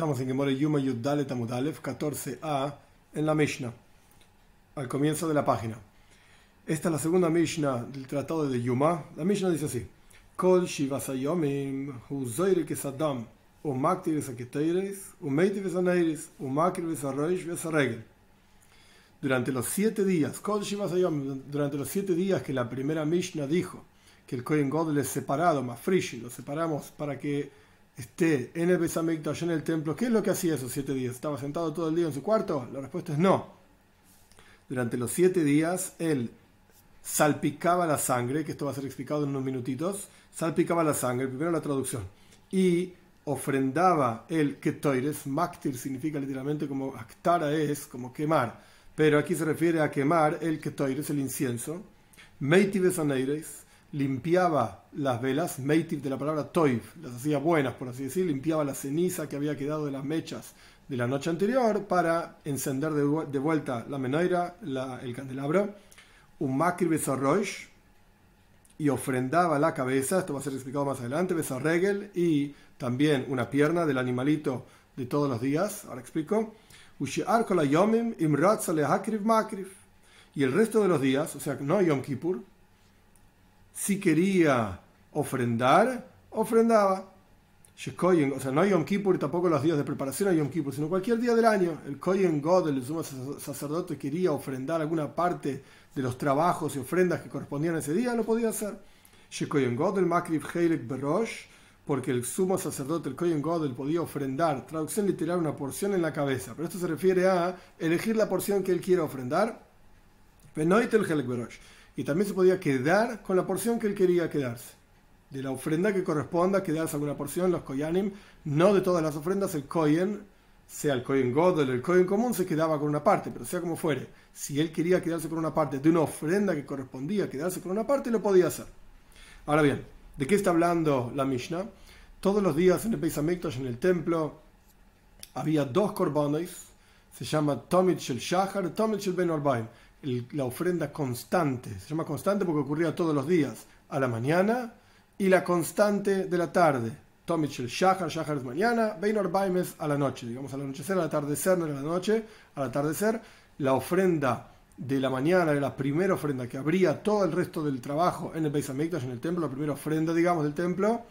Estamos en Gemore Yuma Yuddalet Amudalef 14a en la Mishnah, al comienzo de la página. Esta es la segunda Mishnah del tratado de Yuma. La Mishnah dice así: Kol Shivasayomim Huzoire Kesadam Umakti Vesaketeiris Umeiti Vesaneiris Umakri Vesarroish Vesaregel. Durante los siete días, Kol Shivasayomim, durante los siete días que la primera Mishnah dijo que el Kohen Godel es separado, más frishi, lo separamos para que esté en el Besamikdash, en el templo, ¿qué es lo que hacía esos siete días? ¿Estaba sentado todo el día en su cuarto? La respuesta es no. Durante los siete días, él salpicaba la sangre, que esto va a ser explicado en unos minutitos, salpicaba la sangre, primero la traducción, y ofrendaba el ketoires, maktir significa literalmente como actara es, como quemar, pero aquí se refiere a quemar el ketoires, el incienso, meitives aneires, limpiaba las velas, meitiv de la palabra toiv, las hacía buenas, por así decir, limpiaba la ceniza que había quedado de las mechas de la noche anterior para encender de, vuelta la menoira, el candelabro, un makri besarroish, y ofrendaba la cabeza, esto va a ser explicado más adelante, besarregel, y también una pierna del animalito de todos los días, ahora explico, y el resto de los días, o sea, no Yom Kippur, si quería ofrendar, ofrendaba. O sea, no Yom Kippur, tampoco los días de preparación a Yom Kippur, sino cualquier día del año. El Kohen God, el sumo sacerdote, quería ofrendar alguna parte de los trabajos y ofrendas que correspondían a ese día, lo podía hacer. God, el Makrif Heilek Berosh, porque el sumo sacerdote, el Kohen God, podía ofrendar, traducción literal, una porción en la cabeza. Pero esto se refiere a elegir la porción que él quiera ofrendar. Benoit el Heilek Berosh y también se podía quedar con la porción que él quería quedarse. De la ofrenda que corresponda, quedarse alguna porción, los koyanim, no de todas las ofrendas, el koyen, sea el koyen god o el koyen común, se quedaba con una parte, pero sea como fuere, si él quería quedarse con una parte de una ofrenda que correspondía quedarse con una parte, lo podía hacer. Ahora bien, ¿de qué está hablando la Mishnah? Todos los días en el Beis en el templo, había dos korbanos, se llama Tomit Shel Shachar, Tomit Shel Ben Orbaim la ofrenda constante. Se llama constante porque ocurría todos los días, a la mañana y la constante de la tarde. Tomich el Shahar, Shahar es mañana, Beinor Baimes a la noche, digamos al anochecer, al atardecer, no a la noche, al atardecer. La ofrenda de la mañana era la primera ofrenda que abría todo el resto del trabajo en el Beis Hamikdash, en el templo, la primera ofrenda, digamos, del templo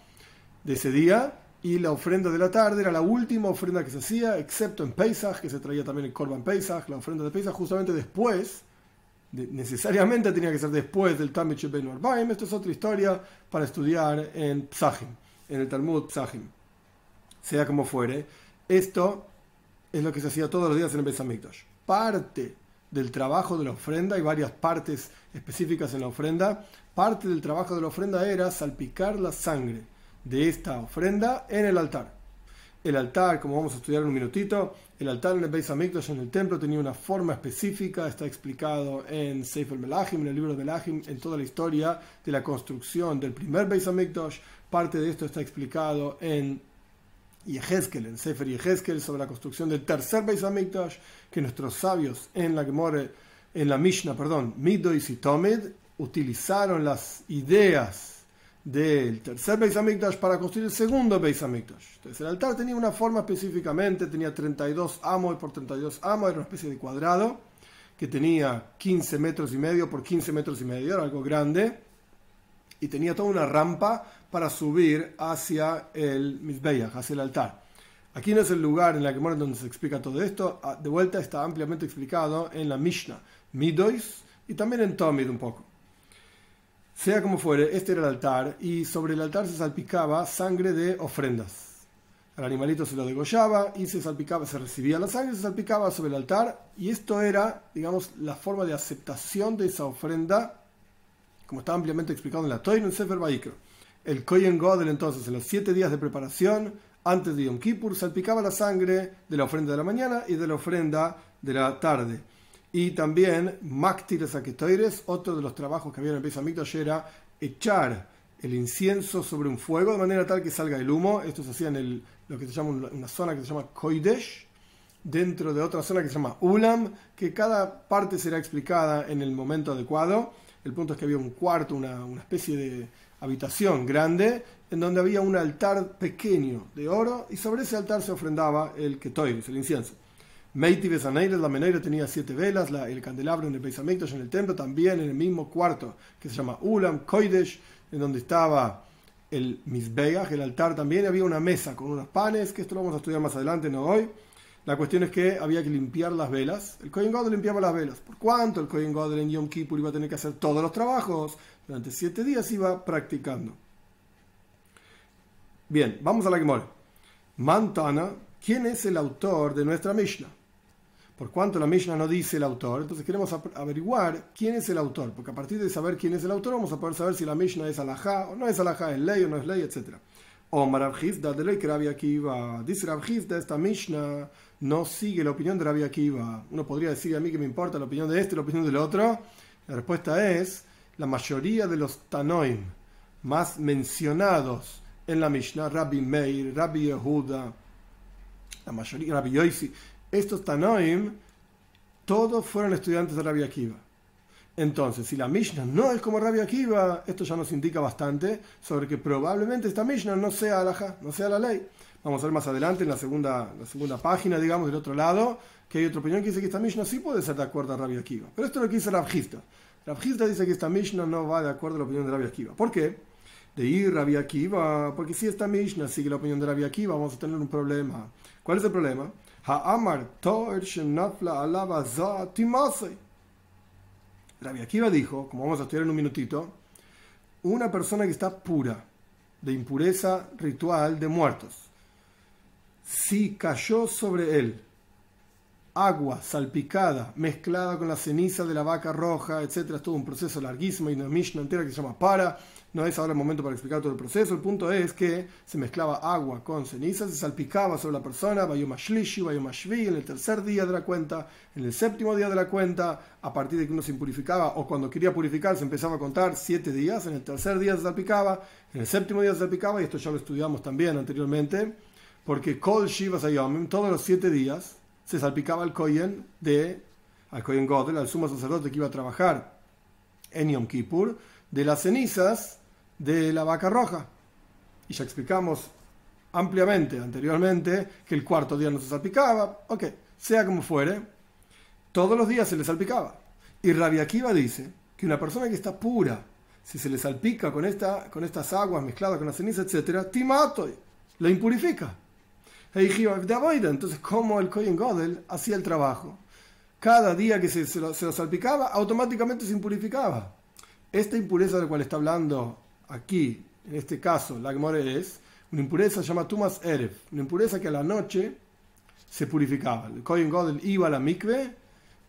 de ese día. Y la ofrenda de la tarde era la última ofrenda que se hacía, excepto en Pesach, que se traía también el Korban Pesach, la ofrenda de Pesach, justamente después necesariamente tenía que ser después del Tamich Ben Orbaim. Esto es otra historia para estudiar en Psahim, en el Talmud Psahim. Sea como fuere, esto es lo que se hacía todos los días en el Besamikdash. Parte del trabajo de la ofrenda, hay varias partes específicas en la ofrenda, parte del trabajo de la ofrenda era salpicar la sangre de esta ofrenda en el altar. El altar, como vamos a estudiar en un minutito, el altar en el Beis Hamikdash, en el templo, tenía una forma específica, está explicado en Sefer Melachim, en el libro de Melachim, en toda la historia de la construcción del primer Beis Hamikdash. Parte de esto está explicado en Yehezkel, en Sefer Yehezkel, sobre la construcción del tercer Beis Hamikdash, que nuestros sabios en la Gemore, en la Mishnah, perdón, Midois y Tomid, utilizaron las ideas del tercer Beis Hamikdash para construir el segundo Beis Hamikdash. Entonces el altar tenía una forma específicamente, tenía 32 amos por 32 amos, era una especie de cuadrado que tenía 15 metros y medio por 15 metros y medio, era algo grande, y tenía toda una rampa para subir hacia el Mizbeach, hacia el altar. Aquí no es el lugar en la que donde se explica todo esto, ah, de vuelta está ampliamente explicado en la Mishnah, Midois, y también en Tomid un poco. Sea como fuere, este era el altar y sobre el altar se salpicaba sangre de ofrendas. Al animalito se lo degollaba y se salpicaba, se recibía la sangre, se salpicaba sobre el altar y esto era, digamos, la forma de aceptación de esa ofrenda, como está ampliamente explicado en la Toy en Sefer Baikro. El Kohen Godel entonces, en los siete días de preparación, antes de Yom Kippur, salpicaba la sangre de la ofrenda de la mañana y de la ofrenda de la tarde y también Maktir Saketoires, otro de los trabajos que había en el Beis era echar el incienso sobre un fuego de manera tal que salga el humo. Esto se hacía en el, lo que se llama una zona que se llama Koidesh, dentro de otra zona que se llama Ulam, que cada parte será explicada en el momento adecuado. El punto es que había un cuarto, una, una especie de habitación grande, en donde había un altar pequeño de oro y sobre ese altar se ofrendaba el ketoiris, el incienso. Meiti Besaneiles, la meneira tenía siete velas, la, el candelabro en el Beis en el templo, también en el mismo cuarto que se llama Ulam, Koidesh, en donde estaba el Mizbeach, el altar también, había una mesa con unos panes, que esto lo vamos a estudiar más adelante, no hoy. La cuestión es que había que limpiar las velas. El Kohen Godel limpiaba las velas. ¿Por cuánto el Kohen Godel en Yom Kippur iba a tener que hacer todos los trabajos? Durante siete días iba practicando. Bien, vamos a la Gemora. Mantana, ¿quién es el autor de nuestra Mishnah? Por cuanto la Mishnah no dice el autor, entonces queremos averiguar quién es el autor, porque a partir de saber quién es el autor vamos a poder saber si la Mishnah es alajá o no es alajá, es ley o no es ley, etc. O Marabhizda de ley que Rabbi Akiva, dice de esta Mishnah no sigue la opinión de Rabbi Akiva. Uno podría decir a mí que me importa la opinión de este, la opinión del otro. La respuesta es, la mayoría de los Tanoim más mencionados en la Mishnah, Rabbi Meir, Rabbi Yehuda, la mayoría, Rabbi Yoisi, estos Tanoim, todos fueron estudiantes de Rabbi Akiva. Entonces, si la Mishnah no es como Rabbi Akiva, esto ya nos indica bastante sobre que probablemente esta Mishnah no sea no sea la ley. Vamos a ver más adelante en la segunda, la segunda página, digamos, del otro lado, que hay otra opinión que dice que esta Mishnah sí puede ser de acuerdo a Rabbi Akiva. Pero esto es lo que dice Rabjista. Rabjista dice que esta Mishnah no va de acuerdo a la opinión de Rabbi Akiva. ¿Por qué? de ir Rabbi Akiva, porque si esta Mishnah sigue la opinión de Rabbi Akiva, vamos a tener un problema. ¿Cuál es el problema? Rabbi Akiva dijo, como vamos a estudiar en un minutito, una persona que está pura de impureza ritual de muertos, si cayó sobre él agua salpicada, mezclada con la ceniza de la vaca roja, etc. Es todo un proceso larguísimo y una Mishnah entera que se llama para. No es ahora el momento para explicar todo el proceso. El punto es que se mezclaba agua con ceniza, se salpicaba sobre la persona, Bayomashlishi, Bayomashvi, en el tercer día de la cuenta, en el séptimo día de la cuenta, a partir de que uno se impurificaba o cuando quería purificar se empezaba a contar siete días, en el tercer día se salpicaba, en el séptimo día se salpicaba, y esto ya lo estudiamos también anteriormente, porque Kol Shiva Sayomim, todos los siete días, se salpicaba al Kohen de, al Kohen Godel, al sumo sacerdote que iba a trabajar en Yom Kippur, de las cenizas de la vaca roja. Y ya explicamos ampliamente anteriormente que el cuarto día no se salpicaba. Ok, sea como fuere, todos los días se le salpicaba. Y Rabbi Akiva dice que una persona que está pura, si se le salpica con, esta, con estas aguas mezcladas con la ceniza, etc., timato, lo impurifica. Entonces, como el Kohen Godel hacía el trabajo? Cada día que se, lo, salpicaba, automáticamente se impurificaba. Esta impureza de la cual está hablando aquí, en este caso, la Gemore es una impureza llamada Tumas Erev, una impureza que a la noche se purificaba. El Kohen Godel iba a la mikve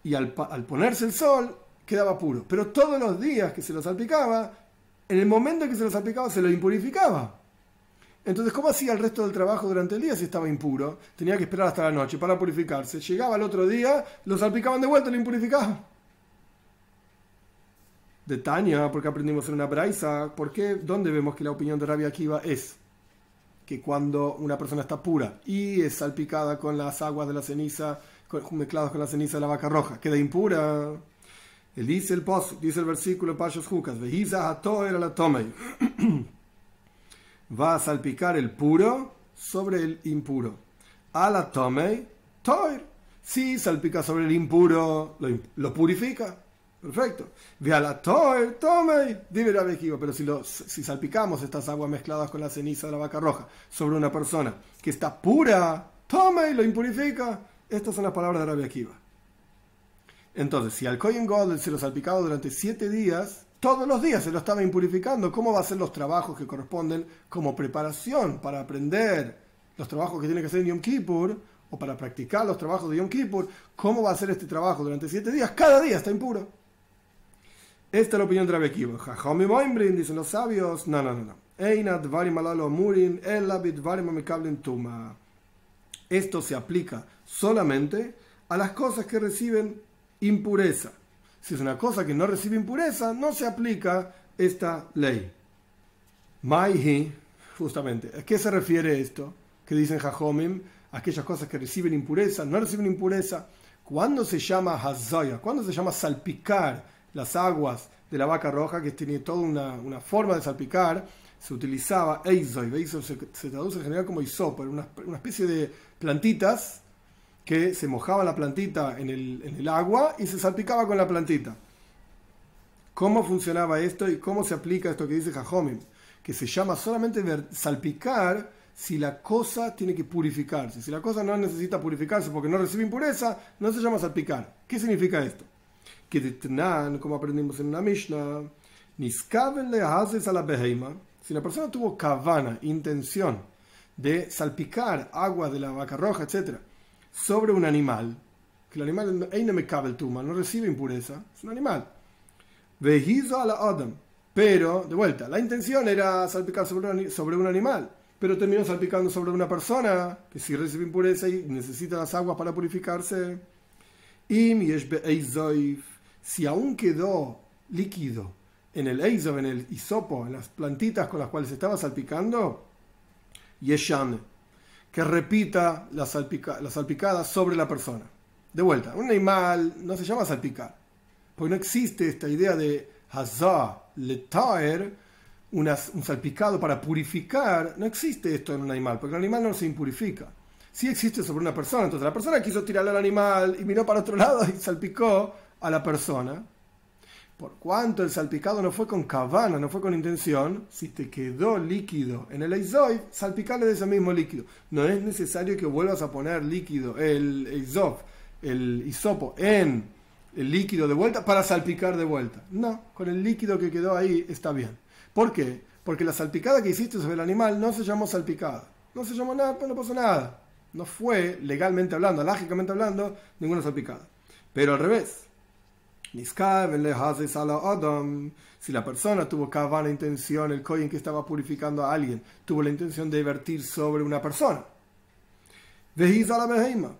y al, al ponerse el sol quedaba puro. Pero todos los días que se lo salpicaba, en el momento en que se lo salpicaba, se lo impurificaba. Entonces, ¿cómo hacía el resto del trabajo durante el día si estaba impuro? Tenía que esperar hasta la noche para purificarse. Llegaba el otro día, lo salpicaban de vuelta y lo impurificaban. De Tania, porque aprendimos en una braisa, ¿por qué? ¿Dónde vemos que la opinión de Rabia Akiva es que cuando una persona está pura y es salpicada con las aguas de la ceniza, mezcladas con la ceniza de la vaca roja, queda impura? Él dice el post, dice el versículo Pashos Jucas, era la va a salpicar el puro sobre el impuro. A la tomei, toir. Si salpica sobre el impuro, lo, purifica. Perfecto. Ve a la toir, tomei. Dime la pero si, lo, si salpicamos estas aguas mezcladas con la ceniza de la vaca roja sobre una persona que está pura, tomei, lo impurifica. Estas son las palabras de Rabbi Akiva. Entonces, si al Kohen God se lo salpicaba durante siete días, todos los días se lo estaba impurificando. ¿Cómo va a ser los trabajos que corresponden como preparación para aprender los trabajos que tiene que hacer en Yom Kippur o para practicar los trabajos de Yom Kippur? ¿Cómo va a ser este trabajo durante siete días? Cada día está impuro. Esta es la opinión de Rabbi Akiva. dicen los sabios. No, no, no, no. Esto se aplica solamente a las cosas que reciben impureza. Si es una cosa que no recibe impureza, no se aplica esta ley. Maihi, justamente, ¿a qué se refiere esto? Que dicen Jajomim, aquellas cosas que reciben impureza, no reciben impureza. ¿Cuándo se llama hazoya? ¿Cuándo se llama salpicar las aguas de la vaca roja, que tiene toda una, forma de salpicar, se utilizaba eizoy. Eizoy se, se, traduce en general como isopo, una, una especie de plantitas que se mojaba la plantita en el, en el agua y se salpicaba con la plantita. ¿Cómo funcionaba esto y cómo se aplica esto que dice Jajomim? Que se llama solamente salpicar si la cosa tiene que purificarse. Si la cosa no necesita purificarse porque no recibe impureza, no se llama salpicar. ¿Qué significa esto? De como aprendimos en una Mishnah, le haces a la beheima. Si la persona tuvo kavana, intención de salpicar agua de la vaca roja, etc., sobre un animal, que el animal no me cabe el tuma, no recibe impureza, es un animal. Vejizo a la Adam. Pero, de vuelta, la intención era salpicar sobre sobre un animal pero terminó salpicando sobre una persona que si recibe impureza y necesita las aguas para purificarse. Y si aún quedó líquido en el eizov, en el hisopo, en las plantitas con las cuales estaba salpicando, yeshame, que repita la, la salpicada sobre la persona. De vuelta, un animal no se llama salpicar, porque no existe esta idea de hazah letaer, un salpicado para purificar, no existe esto en un animal, porque el animal no se impurifica. Sí existe sobre una persona. Entonces la persona quiso tirarle al animal y miró para otro lado y salpicó a la persona. Por cuanto el salpicado no fue con cabana, no fue con intención, si te quedó líquido en el eizoid, salpicarle de ese mismo líquido. No es necesario que vuelvas a poner líquido, el eizoid, el hisopo, en el líquido de vuelta para salpicar de vuelta. No, con el líquido que quedó ahí está bien. ¿Por qué? Porque la salpicada que hiciste sobre el animal no se llamó salpicada. No se llamó nada, pues no pasó nada. No fue, legalmente hablando, lógicamente hablando, ninguna salpicada. Pero al revés. Si la persona tuvo la intención, el coin que estaba purificando a alguien, tuvo la intención de vertir sobre una persona.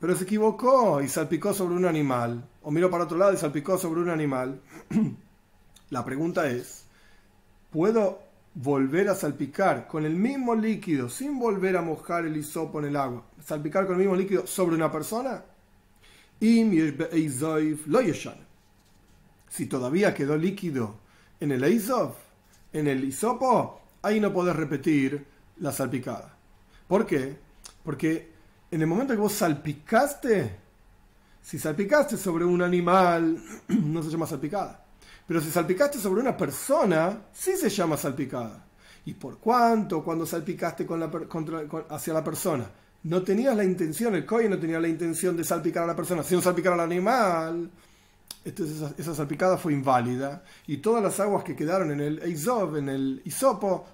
Pero se equivocó y salpicó sobre un animal. O miró para otro lado y salpicó sobre un animal. la pregunta es, puedo volver a salpicar con el mismo líquido, sin volver a mojar el hisopo en el agua, salpicar con el mismo líquido sobre una persona? Si todavía quedó líquido en el eisof, en el hisopo, ahí no podés repetir la salpicada. ¿Por qué? Porque en el momento que vos salpicaste, si salpicaste sobre un animal, no se llama salpicada. Pero si salpicaste sobre una persona, sí se llama salpicada. ¿Y por cuánto cuando salpicaste con la, hacia la persona? No tenías la intención, el COI no tenía la intención de salpicar a la persona, sino salpicar al animal. Entonces esa, salpicada fue inválida y todas las aguas que quedaron en el isop, en el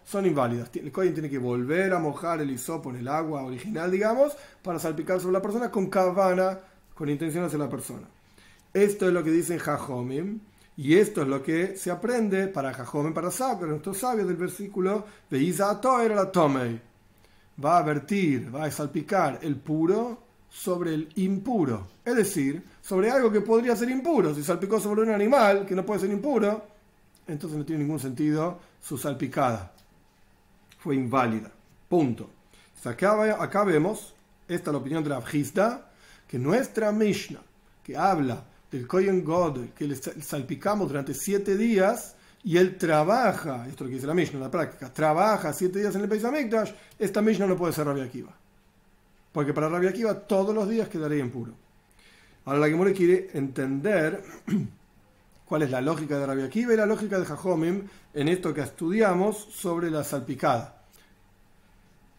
son inválidas. El Kohen tiene que volver a mojar el hisopo en el agua original, digamos, para salpicar sobre la persona con cabana, con intención hacia la persona. Esto es lo que dicen Jajomim. Y esto es lo que se aprende para Jajomen, para sabios, nuestros sabios del versículo de Isa era la Tomei. Va a vertir, va a salpicar el puro sobre el impuro. Es decir, sobre algo que podría ser impuro. Si salpicó sobre un animal que no puede ser impuro, entonces no tiene ningún sentido su salpicada. Fue inválida. Punto. Acá, acá vemos, esta es la opinión de la Abjista, que nuestra Mishnah, que habla del Kohen God, que le salpicamos durante siete días, y él trabaja, esto es lo que dice la Mishnah en la práctica, trabaja siete días en el país Amikdash, esta Mishnah no puede ser Rabia Akiva. Porque para Rabia Akiva todos los días quedaría impuro. Ahora la Gemore quiere entender cuál es la lógica de Rabia Akiva y la lógica de Jajomim en esto que estudiamos sobre la salpicada.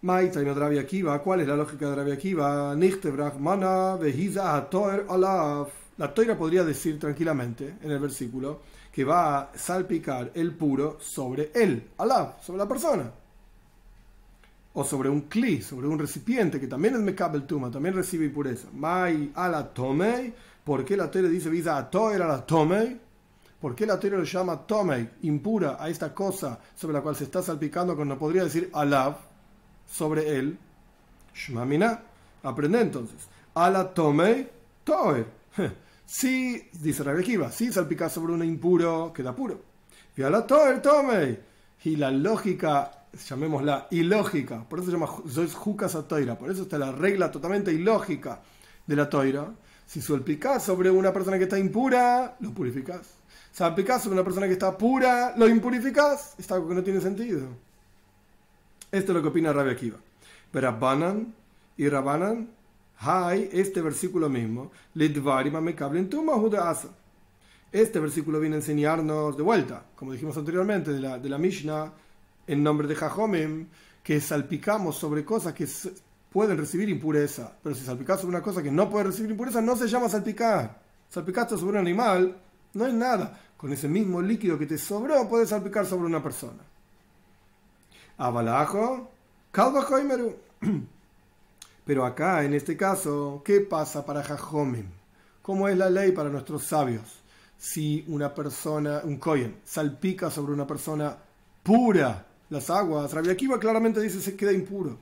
Maita y Rabia Akiva, ¿cuál es la lógica de Rabia Akiva? Nichtebrach mana vehiza atoer alaf. La toira podría decir tranquilamente en el versículo que va a salpicar el puro sobre él, alab, sobre la persona. O sobre un cli, sobre un recipiente que también es mekabel tuma, también recibe impureza. Mai ala tomei, ¿por qué la toira dice visa a toira la tomei? ¿Por qué la toira lo llama tomei, impura a esta cosa sobre la cual se está salpicando cuando podría decir alab, sobre él? Shmamina, aprende entonces. Ala tomei, toer. Si, dice Rabbi Akiva, si salpica sobre un impuro, queda puro. Y a la tome. Y la lógica, llamémosla ilógica, por eso se llama Jukas Toira, por eso está la regla totalmente ilógica de la Toira. Si salpicas sobre una persona que está impura, lo purificas. salpicás sobre una persona que está pura, lo impurificás. Es algo que no tiene sentido. Esto es lo que opina Rabbi Akiva. Pero Rabbanan y Rabbanan, hay este versículo mismo, Este versículo viene a enseñarnos de vuelta, como dijimos anteriormente, de la, de la Mishnah, en nombre de Jajomim, que salpicamos sobre cosas que pueden recibir impureza. Pero si salpicas sobre una cosa que no puede recibir impureza, no se llama salpicar. Salpicaste sobre un animal, no es nada. Con ese mismo líquido que te sobró, puedes salpicar sobre una persona. Abalajo, Pero acá, en este caso, ¿qué pasa para Jajomim? ¿Cómo es la ley para nuestros sabios? Si una persona, un kohen, salpica sobre una persona pura las aguas, Rabbi Akiva claramente dice se queda impuro.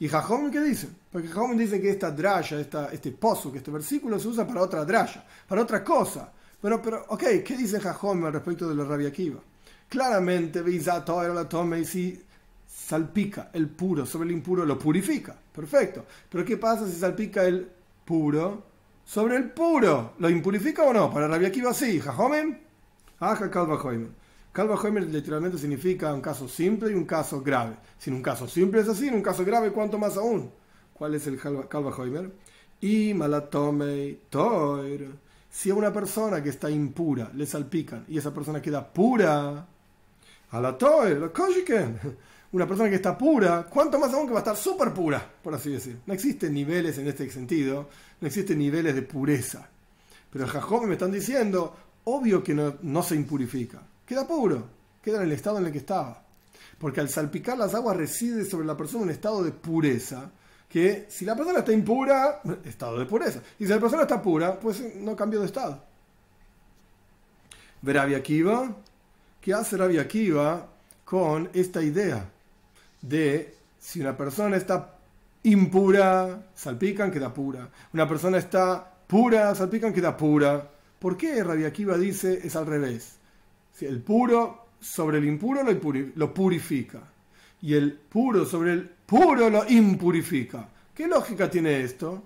¿Y Jajom qué dice? Porque Jajom dice que esta draya, esta, este pozo, que este versículo se usa para otra draya, para otra cosa. Pero, pero ok, ¿qué dice Jajom al respecto de la Rabbi Akiva? Claramente, era la tome y si salpica el puro sobre el impuro, lo purifica. Perfecto. Pero ¿qué pasa si salpica el puro sobre el puro? ¿Lo impurifica o no? Para Rabbi sí. Jajom, ah, Calva Homer literalmente significa un caso simple y un caso grave. Si en un caso simple es así, en un caso grave, ¿cuánto más aún? ¿Cuál es el Calva Homer? Y malatome toir. Si a una persona que está impura le salpican y esa persona queda pura, a la toir, una persona que está pura, ¿cuánto más aún que va a estar súper pura, por así decir? No existen niveles en este sentido, no existen niveles de pureza. Pero el me están diciendo, obvio que no se impurifica queda puro, queda en el estado en el que estaba. Porque al salpicar las aguas reside sobre la persona un estado de pureza, que si la persona está impura, estado de pureza. Y si la persona está pura, pues no cambió de estado. Ver Akiva, ¿qué hace Rabbi Akiva con esta idea de si una persona está impura, salpican, queda pura. Una persona está pura, salpican, queda pura. ¿Por qué Rabbi Akiva dice es al revés? El puro sobre el impuro lo, purifica. Y el puro sobre el puro lo impurifica. ¿Qué lógica tiene esto?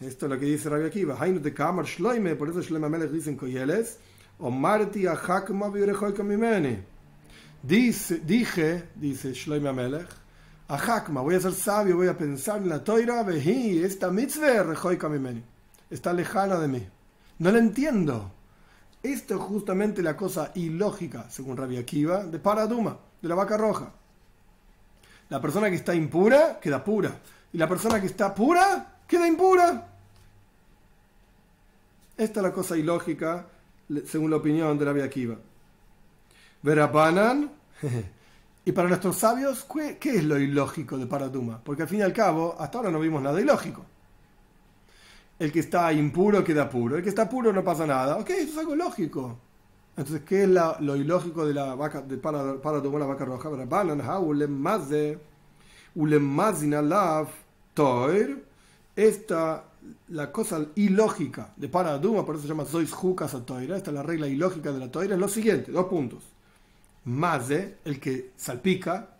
Esto es lo que dice Rabbi Akiva. Por eso Shlomo Melech dice en Koyeles, Omarti ahakma Dice, dije, dice Shlomo Melech, Ahakma, voy a ser sabio, voy a pensar en la toira, veji, esta mitzvah está lejana de mí. No la entiendo. Esto es justamente la cosa ilógica, según Rabbi Akiva, de Paraduma, de la vaca roja. La persona que está impura queda pura. Y la persona que está pura queda impura. Esta es la cosa ilógica, según la opinión de Rabbi Akiva. Verapanan. y para nuestros sabios, ¿qué es lo ilógico de Paraduma? Porque al fin y al cabo, hasta ahora no vimos nada ilógico el que está impuro queda puro, el que está puro no pasa nada. Ok, esto es algo lógico. Entonces, ¿qué es lo ilógico de la vaca, de para, para tomar la vaca roja? Esta, la cosa ilógica de Paraduma, por eso se llama Zois Jukas Toira, esta es la regla ilógica de la Toira, es lo siguiente, dos puntos. Maze, el que salpica,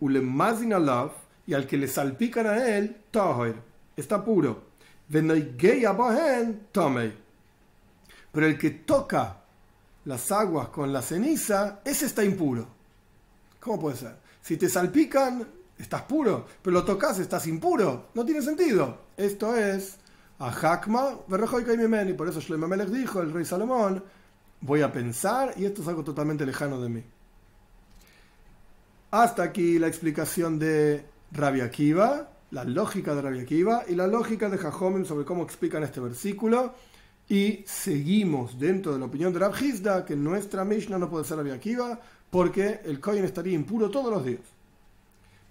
Ulemazin Alav, y al que le salpican a él, Toir, está puro. Pero el que toca las aguas con la ceniza, ese está impuro. ¿Cómo puede ser? Si te salpican, estás puro, pero lo tocas, estás impuro. No tiene sentido. Esto es a Hakma, y por eso Shlomo Melech dijo, el rey Salomón, voy a pensar y esto es algo totalmente lejano de mí. Hasta aquí la explicación de Rabbi Akiva la lógica de Rabbi Akiva y la lógica de Jajomim sobre cómo explican este versículo. Y seguimos dentro de la opinión de Rab Hizda que nuestra Mishnah no puede ser Rabbi Akiva porque el Kohen estaría impuro todos los días.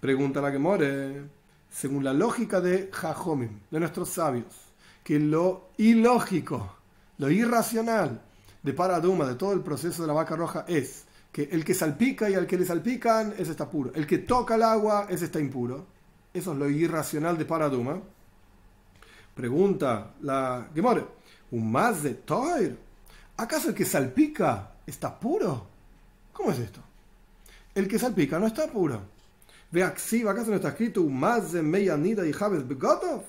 Pregunta la que more, según la lógica de Jajomim, de nuestros sabios, que lo ilógico, lo irracional de Paraduma, de todo el proceso de la vaca roja, es que el que salpica y al que le salpican, ese está puro. El que toca el agua, ese está impuro. Eso es lo irracional de Paraduma. Pregunta la Gemore, ¿un más de Toir? ¿Acaso el que salpica está puro? ¿Cómo es esto? El que salpica no está puro. Ve ¿acaso no está escrito un más de Meyanida y Javes Begotov?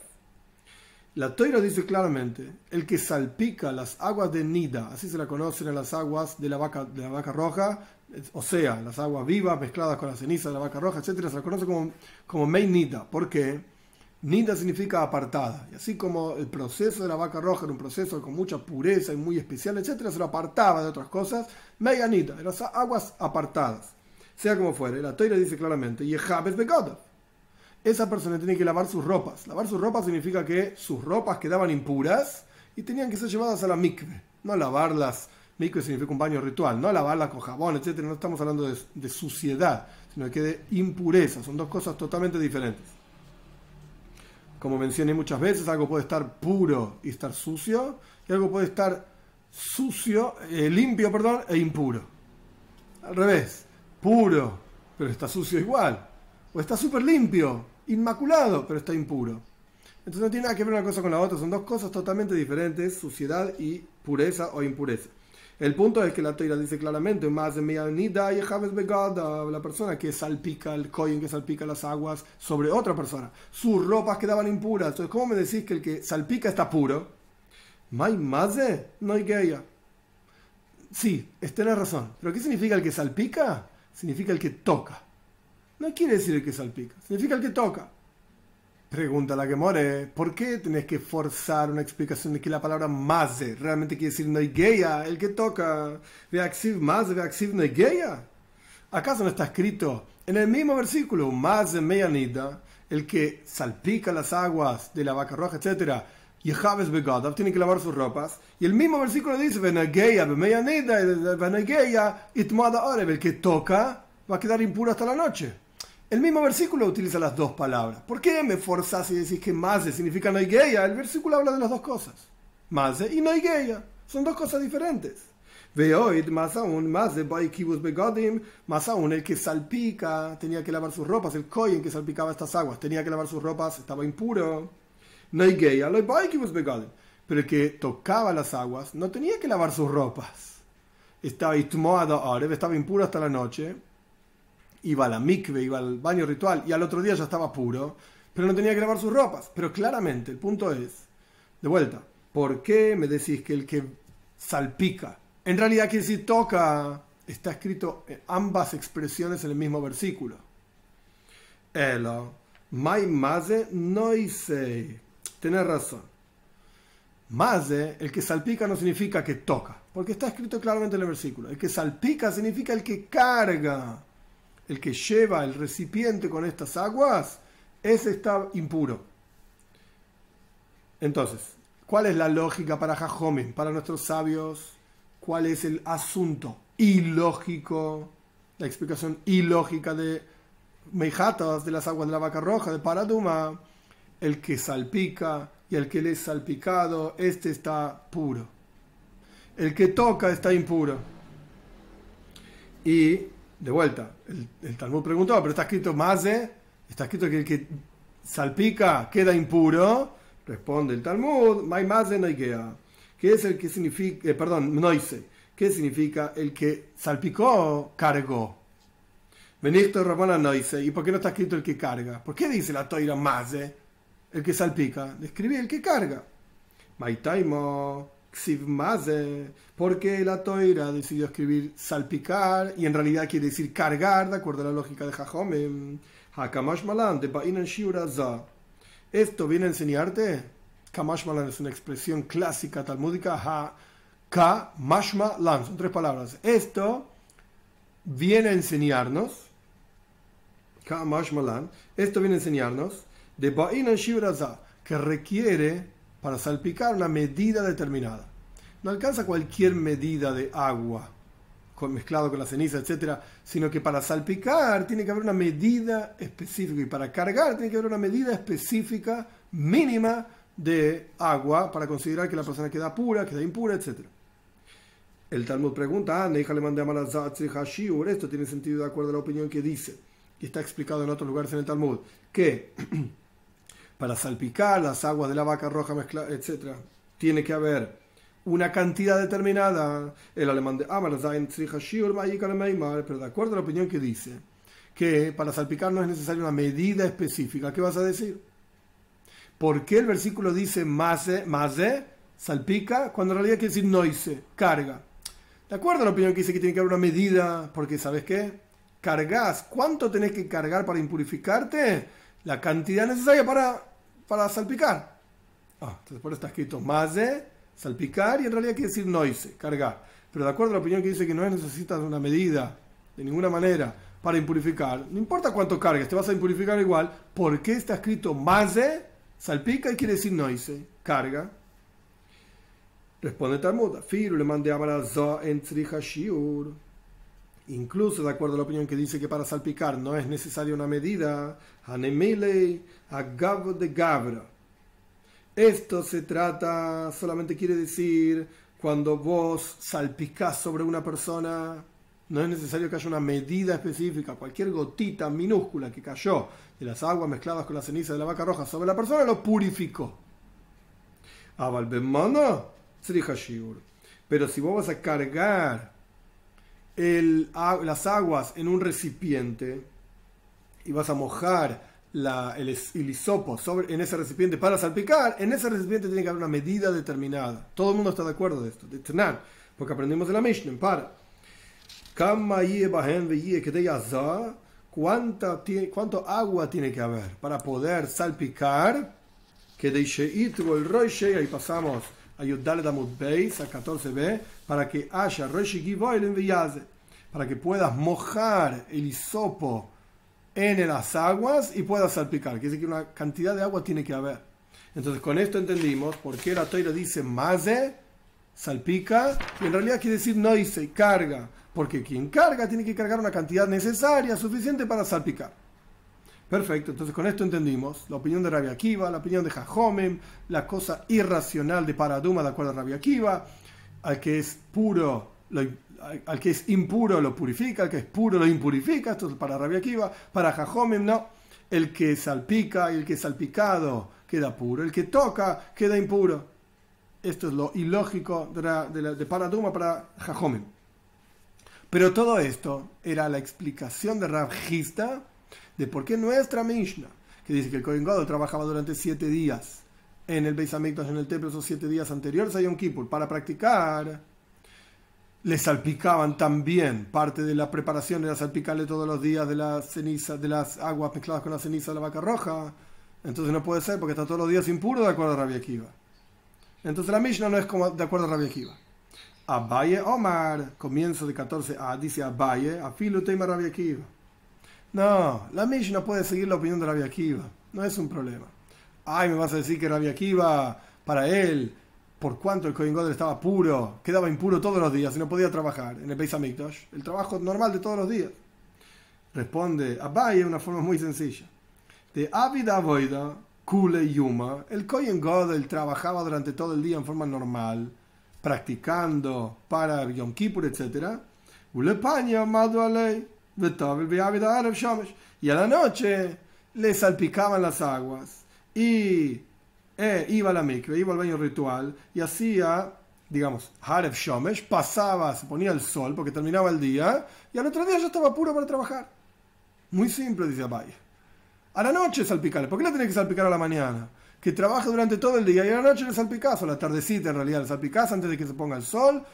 La toira dice claramente, el que salpica las aguas de Nida, así se la conocen en las aguas de la vaca, de la vaca roja, o sea, las aguas vivas mezcladas con la ceniza de la vaca roja, etc., se la conoce como, como Mei Nida. ¿Por qué? Nida significa apartada. Y así como el proceso de la vaca roja era un proceso con mucha pureza y muy especial, etc., se lo apartaba de otras cosas, Mei Nida, las aguas apartadas. Sea como fuere, la toira dice claramente, y es Begoda esa persona tenía que lavar sus ropas. Lavar sus ropas significa que sus ropas quedaban impuras y tenían que ser llevadas a la mikve. No lavarlas, mikve significa un baño ritual, no lavarlas con jabón, etc. No estamos hablando de, suciedad, sino que de impureza. Son dos cosas totalmente diferentes. Como mencioné muchas veces, algo puede estar puro y estar sucio, y algo puede estar sucio, eh, limpio, perdón, e impuro. Al revés, puro, pero está sucio igual. O está súper limpio, inmaculado, pero está impuro. Entonces no tiene nada que ver una cosa con la otra, son dos cosas totalmente diferentes, suciedad y pureza o impureza. El punto es que la Torah dice claramente, más de la persona que salpica el coin, que salpica las aguas sobre otra persona. Sus ropas quedaban impuras. Entonces, ¿cómo me decís que el que salpica está puro? ¿May más No hay que. Sí, tenés razón. ¿Pero qué significa el que salpica? Significa el que toca. No quiere decir el que salpica, significa el que toca. Pregunta la que more, ¿por qué tenés que forzar una explicación de que la palabra maze realmente quiere decir noigeia, el que toca? Veaxiv maze, veaxiv noigeia. ¿Acaso no está escrito en el mismo versículo, maze meyanida, el que salpica las aguas de la vaca roja, etcétera? Y Javes Begadav tiene que lavar sus ropas. Y el mismo versículo dice, Venageia, Meyanida, Venageia, Itmada el que toca va a quedar impuro hasta la noche. El mismo versículo utiliza las dos palabras. ¿Por qué me forzás y decís que maze significa noigeia? El versículo habla de las dos cosas. Maze y noigeia. Son dos cosas diferentes. Veoid, más aún, más de begodim, más aún el que salpica, tenía que lavar sus ropas, el en que salpicaba estas aguas, tenía que lavar sus ropas, estaba impuro. Noigeia, lo begodim. Pero el que tocaba las aguas no tenía que lavar sus ropas. Estaba estaba impuro hasta la noche iba a la mikve, iba al baño ritual y al otro día ya estaba puro, pero no tenía que lavar sus ropas. Pero claramente, el punto es, de vuelta, ¿por qué me decís que el que salpica, en realidad quiere decir toca, está escrito ambas expresiones en el mismo versículo? Elo, mai maze noisei. Tenés razón. Maze, el que salpica no significa que toca, porque está escrito claramente en el versículo. El que salpica significa el que carga el que lleva el recipiente con estas aguas, ese está impuro. Entonces, ¿cuál es la lógica para Jajome, para nuestros sabios? ¿Cuál es el asunto ilógico, la explicación ilógica de Meijatas, de las aguas de la vaca roja, de Paraduma? El que salpica y el que le es salpicado, este está puro. El que toca está impuro. Y de vuelta, el, Talmud preguntó, pero está escrito maze, está escrito que el que salpica queda impuro. Responde el Talmud, mai maze noigea. ¿Qué es el que significa, eh, perdón, noise? ¿Qué significa el que salpicó, cargó? Benito Ramona noise. ¿Y por qué no está escrito el que carga? ¿Por qué dice la toira maze? El que salpica. Escribí el que carga. Maitaimo porque la toira decidió escribir salpicar y en realidad quiere decir cargar, de acuerdo a la lógica de Jajome. Malan, de Esto viene a enseñarte. Kamash es una expresión clásica talmúdica. Son tres palabras. Esto viene a enseñarnos. Ka, malan. Esto viene a enseñarnos de Ba'inan Shiuraza, que requiere para salpicar una medida determinada. No alcanza cualquier medida de agua mezclado con la ceniza, etcétera, sino que para salpicar tiene que haber una medida específica y para cargar tiene que haber una medida específica mínima de agua para considerar que la persona queda pura, queda impura, etcétera. El Talmud pregunta, ah, esto tiene sentido de acuerdo a la opinión que dice, y está explicado en otros lugares en el Talmud, que para salpicar las aguas de la vaca roja mezclada, etc., tiene que haber una cantidad determinada. El alemán de Amarzain pero de acuerdo a la opinión que dice que para salpicar no es necesaria una medida específica, ¿qué vas a decir? ¿Por qué el versículo dice maze, maze, salpica, cuando en realidad quiere decir noise, carga? ¿De acuerdo a la opinión que dice que tiene que haber una medida? Porque, ¿sabes qué? Cargas. ¿Cuánto tenés que cargar para impurificarte? La cantidad necesaria para, para salpicar. Ah, entonces por eso está escrito maze, salpicar, y en realidad quiere decir noise, cargar. Pero de acuerdo a la opinión que dice que no necesitas una medida de ninguna manera para impurificar, no importa cuánto cargues, te vas a impurificar igual. ¿Por qué está escrito maze, salpica y quiere decir noise, carga? Responde Talmud, Firu le mandé a en Shiur. Incluso de acuerdo a la opinión que dice que para salpicar no es necesaria una medida, Hanemile Agav de Gabra. Esto se trata, solamente quiere decir, cuando vos salpicás sobre una persona, no es necesario que haya una medida específica, cualquier gotita minúscula que cayó de las aguas mezcladas con la ceniza de la vaca roja sobre la persona lo purificó. Pero si vos vas a cargar el, las aguas en un recipiente y vas a mojar la, el, hisopo sobre, en ese recipiente para salpicar, en ese recipiente tiene que haber una medida determinada. Todo el mundo está de acuerdo de esto, de Tenan, porque aprendimos de la Mishnah. Para. ¿Cuánta, ¿Cuánto agua tiene que haber para poder salpicar? Que de el Roy ahí pasamos a Beis, a 14b, para que haya para que puedas mojar el hisopo en las aguas y puedas salpicar. Quiere decir que una cantidad de agua tiene que haber. Entonces, con esto entendimos por qué la toira dice maze, salpica, y en realidad quiere decir no dice carga, porque quien carga tiene que cargar una cantidad necesaria, suficiente para salpicar. Perfecto, entonces con esto entendimos la opinión de Rabia Akiva, la opinión de Jajomem, la cosa irracional de Paraduma de acuerdo a Rabia Akiva, al que es puro, al que es impuro lo purifica, al que es puro lo impurifica, esto es para Rabia Akiva, para Jajomem no, el que salpica y el que es salpicado queda puro, el que toca queda impuro. Esto es lo ilógico de, de, Paraduma para Jajomem. Pero todo esto era la explicación de Rav de por qué nuestra Mishnah, que dice que el Kohen Gadol trabajaba durante siete días en el Beis Hamikdash, en el templo, esos siete días anteriores a Yom Kippur, para practicar, le salpicaban también parte de la preparación era salpicarle todos los días de las cenizas, de las aguas mezcladas con la ceniza de la vaca roja. Entonces no puede ser porque está todos los días impuro de acuerdo a Rabbi Akiva. Entonces la Mishnah no es como de acuerdo a Rabbi Akiva. Abaye Omar, comienzo de 14a, dice Abaye, afilu tema Rabbi Akiva. No, la Mishnah puede seguir la opinión de Rabbi Akiva. No es un problema. Ay, me vas a decir que Rabbi Akiva, para él, por cuanto el Kohen estaba puro, quedaba impuro todos los días y no podía trabajar en el Beis Hamikdash, el trabajo normal de todos los días. Responde Abaye de una forma muy sencilla. De Abida Avoida, Kule Yuma, el Kohen Godel trabajaba durante todo el día en forma normal, practicando para Yom Kippur, etc. Ulepaña, Alei. Y a la noche le salpicaban las aguas y eh, iba a la mikve, iba al baño ritual y hacía, digamos, Harev Shomesh, pasaba, se ponía el sol porque terminaba el día y al otro día ya estaba puro para trabajar. Muy simple, dice Abay. A la noche salpicarle. ¿Por qué le tenés que salpicar a la mañana? Que trabaja durante todo el día y a la noche le salpicás, o la tardecita en realidad le salpicás antes de que se ponga el sol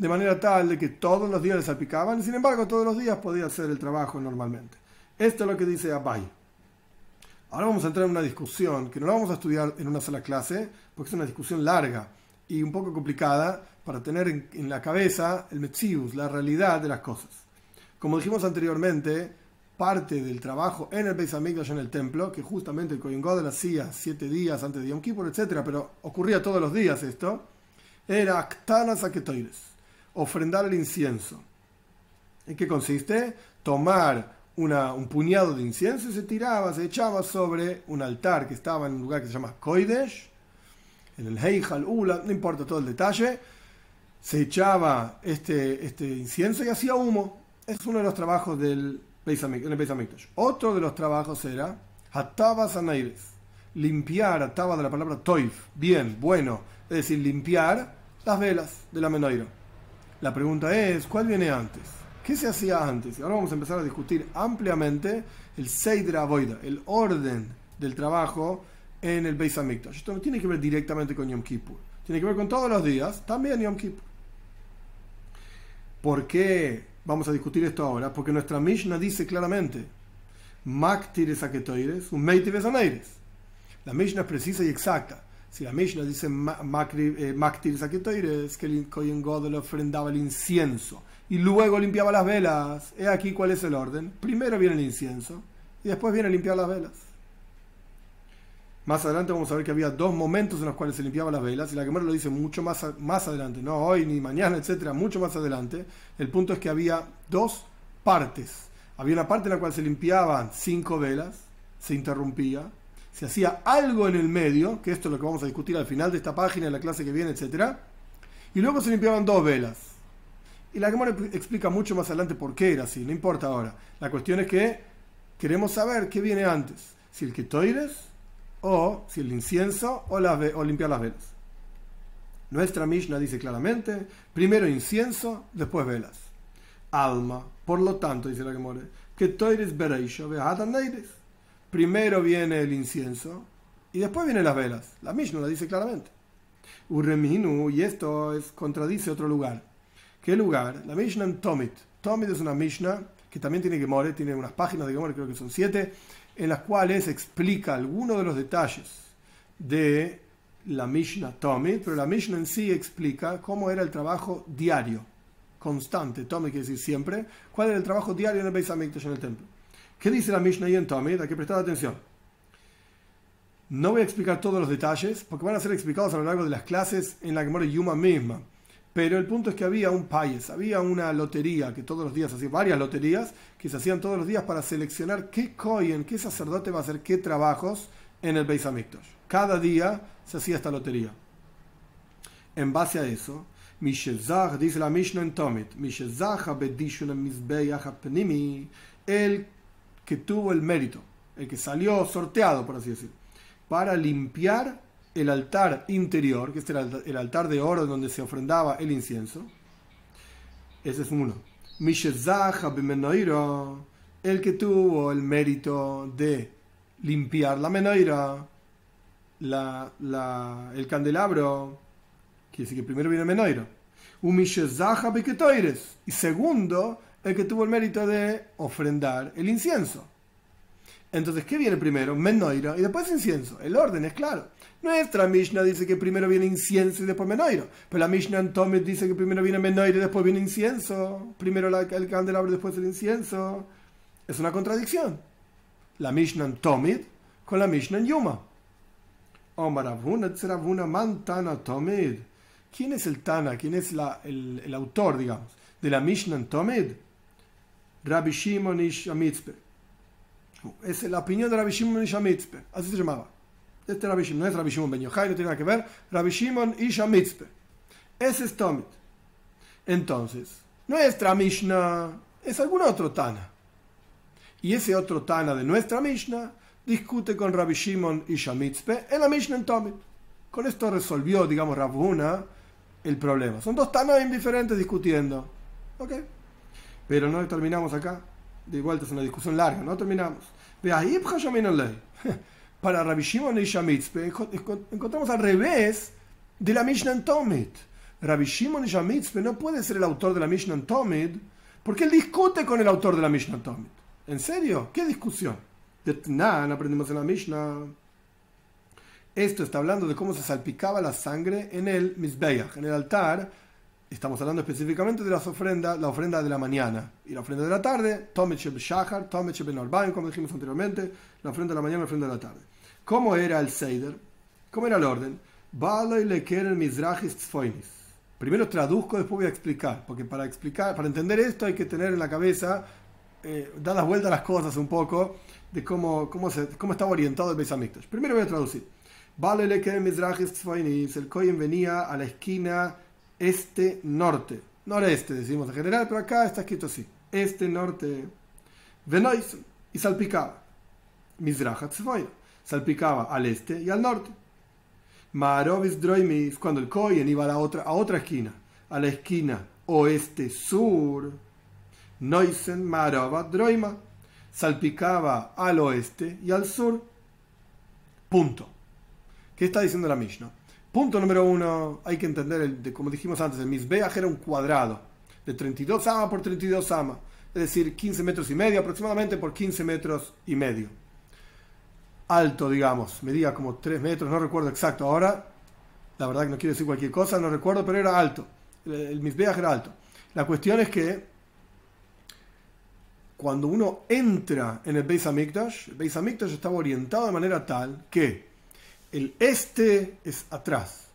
de manera tal de que todos los días le salpicaban y sin embargo todos los días podía hacer el trabajo normalmente. Esto es lo que dice Abai. Ahora vamos a entrar en una discusión que no la vamos a estudiar en una sola clase porque es una discusión larga y un poco complicada para tener en, la cabeza el Metzius, la realidad de las cosas. Como dijimos anteriormente, parte del trabajo en el Beis Hamikdash en el templo, que justamente el Kohen Godel hacía siete días antes de Yom Kippur, etc., pero ocurría todos los días esto, era Aktanas Aketoires ofrendar el incienso. ¿En qué consiste? Tomar un puñado de incienso y se tiraba, se echaba sobre un altar que estaba en un lugar que se llama Koidesh, en el Heijal Ula, no importa todo el detalle, se echaba este, este incienso y hacía humo. Es uno de los trabajos del Beis Otro de los trabajos era Hatabas Anaires, limpiar, ataba de la palabra toif, bien, bueno, es decir, limpiar las velas de la. La pregunta es, ¿cuál viene antes? ¿Qué se hacía antes? Y ahora vamos a empezar a discutir ampliamente el Seidra Avoida, el orden del trabajo en el Beis Hamikdash. Esto no tiene que ver directamente con Yom Kippur. Tiene que ver con todos los días, también Yom Kippur. ¿Por qué vamos a discutir esto ahora? Porque nuestra Mishnah dice claramente, Maktires aketoires, un La Mishnah es precisa y exacta. Si la Mishnah dice Maktires aketoires, que el Kohen le ofrendaba el incienso y luego limpiaba las velas. He aquí cuál es el orden. Primero viene el incienso y después viene a limpiar las velas. Más adelante vamos a ver que había dos momentos en los cuales se limpiaban las velas, y la Gemara lo dice mucho más, más adelante, no hoy ni mañana, etcétera, mucho más adelante. El punto es que había dos partes. Había una parte en la cual se limpiaban cinco velas, se interrumpía, se hacía algo en el medio, que esto es lo que vamos a discutir al final de esta página, en la clase que viene, etcétera, y luego se limpiaban dos velas. Y la Gemara explica mucho más adelante por qué era así, no importa ahora. La cuestión es que queremos saber qué viene antes, si el ketoires o si el incienso o, la, o limpiar las velas. Nuestra Mishnah dice claramente, primero incienso, después velas. Alma, por lo tanto, dice la Gemore, que toires bereisho Primero viene el incienso y después vienen las velas. La Mishnah lo dice claramente. Ureminu, y esto es, contradice otro lugar. ¿Qué lugar? La Mishnah en Tomit. Tomit es una Mishnah que también tiene Gemore, tiene unas páginas de Gemore, creo que son siete, en las cuales explica algunos de los detalles de la Mishnah Tomit, pero la Mishnah en sí explica cómo era el trabajo diario, constante, Tomit quiere decir siempre, cuál era el trabajo diario en el Beis Hamikdash en el templo. ¿Qué dice la Mishnah ahí en Tomit? Hay que prestar atención. No voy a explicar todos los detalles, porque van a ser explicados a lo largo de las clases en la Gemara Yuma misma. Pero el punto es que había un país, había una lotería que todos los días hacía, varias loterías que se hacían todos los días para seleccionar qué cohen, qué sacerdote va a hacer qué trabajos en el Beis Hamikdash. Cada día se hacía esta lotería. En base a eso, Mishezach, dice la Mishnah en Tomit, el que tuvo el mérito, el que salió sorteado, por así decir, para limpiar el altar interior, que este era el altar de oro donde se ofrendaba el incienso. Ese es uno. el que tuvo el mérito de limpiar la menoira, la, el candelabro, quiere decir que primero viene menoira. Y segundo, el que tuvo el mérito de ofrendar el incienso. Entonces, ¿qué viene primero? Menoira y después incienso. El orden es claro. Nuestra Mishnah dice que primero viene incienso y después menoira. Pero la Mishnah en Tomit dice que primero viene menoira y después viene incienso. Primero el candelabro después el incienso. Es una contradicción. La Mishnah en Tomit con la Mishnah en Yuma. Tana Tomid. ¿Quién es el Tana? ¿Quién es la, el, autor, digamos, de la Mishnah en Tomid? Rabbi Shimon Ish es la opinión de Rabbi Shimon Isha Mitzpe. Así se llamaba. Este Rabbi no es Rabbi Shimon Ben Yochai, no tiene nada que ver. Rabbi Shimon Isha Mitzpe. Ese es Tomit. Entonces, nuestra Mishnah es algún otro Tana. Y ese otro Tana de nuestra Mishnah discute con Rabbi Shimon Isha Mitzpe en la Mishnah en Tomit. Con esto resolvió, digamos, Rabuna el problema. Son dos Tanas indiferentes discutiendo. ¿Ok? Pero no terminamos acá de vuelta es una discusión larga, no terminamos. Para Rabbi Shimon y Shamitzpe encontramos al revés de la Mishnah en Tomit. Rabbi Shimon y Shamitzpe no puede ser el autor de la Mishnah en Tomit porque él discute con el autor de la Mishnah en Tomit. ¿En serio? ¿Qué discusión? De Tnan aprendimos en la Mishnah. Esto está hablando de cómo se salpicaba la sangre en el Mizbeach, en el altar Estamos hablando específicamente de las ofrendas, la ofrenda de la mañana y la ofrenda de la tarde, Tomech Shahar, Tomech Norbaim, como dijimos anteriormente, la ofrenda de la mañana y la ofrenda de la tarde. ¿Cómo era el Seider? ¿Cómo era el orden? Primero traduzco, después voy a explicar, porque para explicar, para entender esto hay que tener en la cabeza, eh, dar las vueltas a las cosas un poco, de cómo, cómo, se, cómo estaba orientado el Beis. Primero voy a traducir. El Kohen venía a la esquina este norte. Noreste decimos en general, pero acá está escrito así. Este norte. Venois y salpicaba. Mizrahat Salpicaba al este y al norte. Marovis droimis, cuando el Koyen iba a, otra, a otra esquina, a la esquina oeste-sur, Noisen Marova droima, salpicaba al oeste y al sur. Punto. ¿Qué está diciendo la Mishnah? Punto número uno, hay que entender, el, como dijimos antes, el Mizbeach era un cuadrado de 32 amas por 32 amas, es decir, 15 metros y medio aproximadamente por 15 metros y medio. Alto, digamos, medía como 3 metros, no recuerdo exacto ahora, la verdad que no quiero decir cualquier cosa, no recuerdo, pero era alto. El, el era alto. La cuestión es que cuando uno entra en el Beis Hamikdash, el Beis Hamikdash estaba orientado de manera tal que el este es atrás,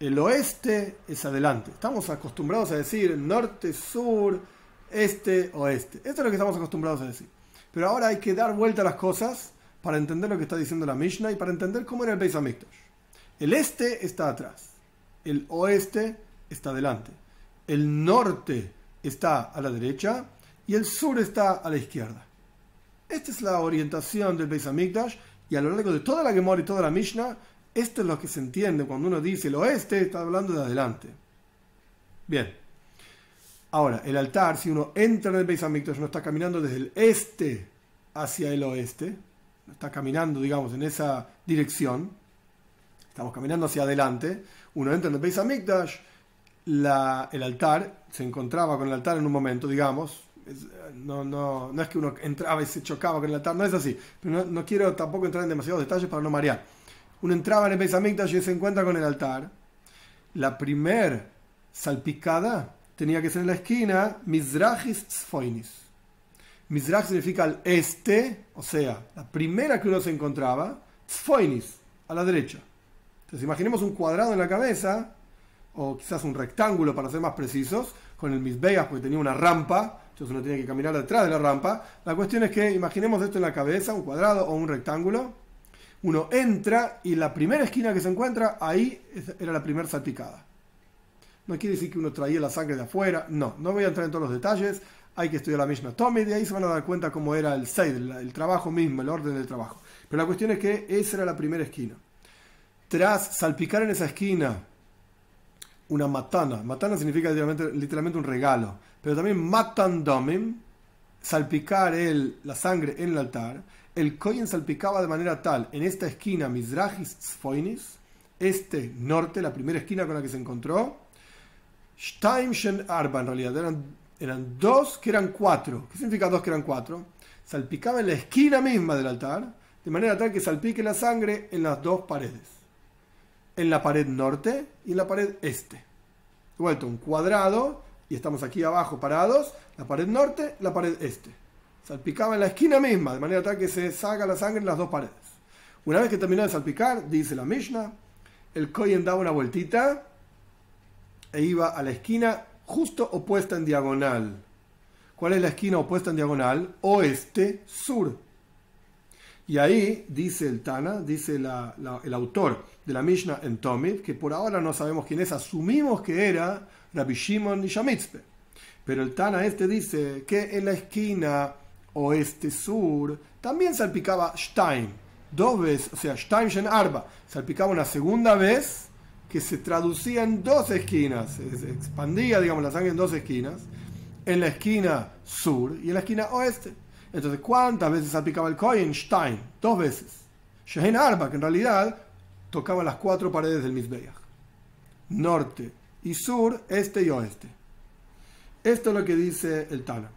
el oeste es adelante. Estamos acostumbrados a decir norte, sur, este, oeste. Esto es lo que estamos acostumbrados a decir. Pero ahora hay que dar vuelta a las cosas para entender lo que está diciendo la Mishnah y para entender cómo era el Beis Hamikdash. El este está atrás, el oeste está adelante, el norte está a la derecha y el sur está a la izquierda. Esta es la orientación del Beis Hamikdash y a lo largo de toda la Gemara y toda la Mishnah, esto es lo que se entiende cuando uno dice el oeste, está hablando de adelante. Bien. Ahora, el altar, si uno entra en el Beis Hamikdash, uno está caminando desde el este hacia el oeste, está caminando, digamos, en esa dirección, estamos caminando hacia adelante, uno entra en el Beis Hamikdash, el altar se encontraba con el altar en un momento, digamos, no, no, no es que uno entraba y se chocaba con el altar, no es así. Pero no, quiero tampoco entrar en demasiados detalles para no marear. Uno entraba en el Beis y se encuentra con el altar. La primer salpicada tenía que ser en la esquina Mizrahis Tzfoinis. Mizrach significa al este, o sea, la primera que uno se encontraba, Tzfoinis, a la derecha. Entonces imaginemos un cuadrado en la cabeza, o quizás un rectángulo para ser más precisos, con el Mizbeach porque tenía una rampa, entonces uno tiene que caminar detrás de la rampa. La cuestión es que imaginemos esto en la cabeza, un cuadrado o un rectángulo. Uno entra y la primera esquina que se encuentra, ahí era la primera salpicada. No quiere decir que uno traía la sangre de afuera, no, no voy a entrar en todos los detalles, hay que estudiar la misma Tommy y ahí se van a dar cuenta cómo era el Seid, el trabajo mismo, el orden del trabajo. Pero la cuestión es que esa era la primera esquina. Tras salpicar en esa esquina una matana, matana significa literalmente, un regalo, pero también matan domim, salpicar el, la sangre en el altar. El Kohen salpicaba de manera tal en esta esquina, Mizrahis Tzfoinis, este norte, la primera esquina con la que se encontró. Shen Arba, en realidad, eran, eran dos que eran cuatro. ¿Qué significa dos que eran cuatro? Salpicaba en la esquina misma del altar, de manera tal que salpique la sangre en las dos paredes. En la pared norte y en la pared este. Vuelto un cuadrado y estamos aquí abajo parados, la pared norte, la pared este. Salpicaba en la esquina misma, de manera tal que se saca la sangre en las dos paredes. Una vez que terminó de salpicar, dice la Mishnah, el Kohen daba una vueltita e iba a la esquina justo opuesta en diagonal. ¿Cuál es la esquina opuesta en diagonal? Oeste, sur. Y ahí dice el Tana, dice el autor de la Mishnah en Tomit, que por ahora no sabemos quién es, asumimos que era Rabbi Shimon y Shamitzpe. Pero el Tana este dice que en la esquina oeste-sur también salpicaba Stein, dos veces, o sea, Stein Arba, salpicaba una segunda vez que se traducía en dos esquinas, se expandía, digamos, la sangre en dos esquinas, en la esquina sur y en la esquina oeste. Entonces, ¿cuántas veces salpicaba el Kohen? Stein, dos veces. Shehin Arba, que en realidad tocaba las cuatro paredes del Mizbeach. Norte, y sur, este y oeste. Esto es lo que dice el Tana.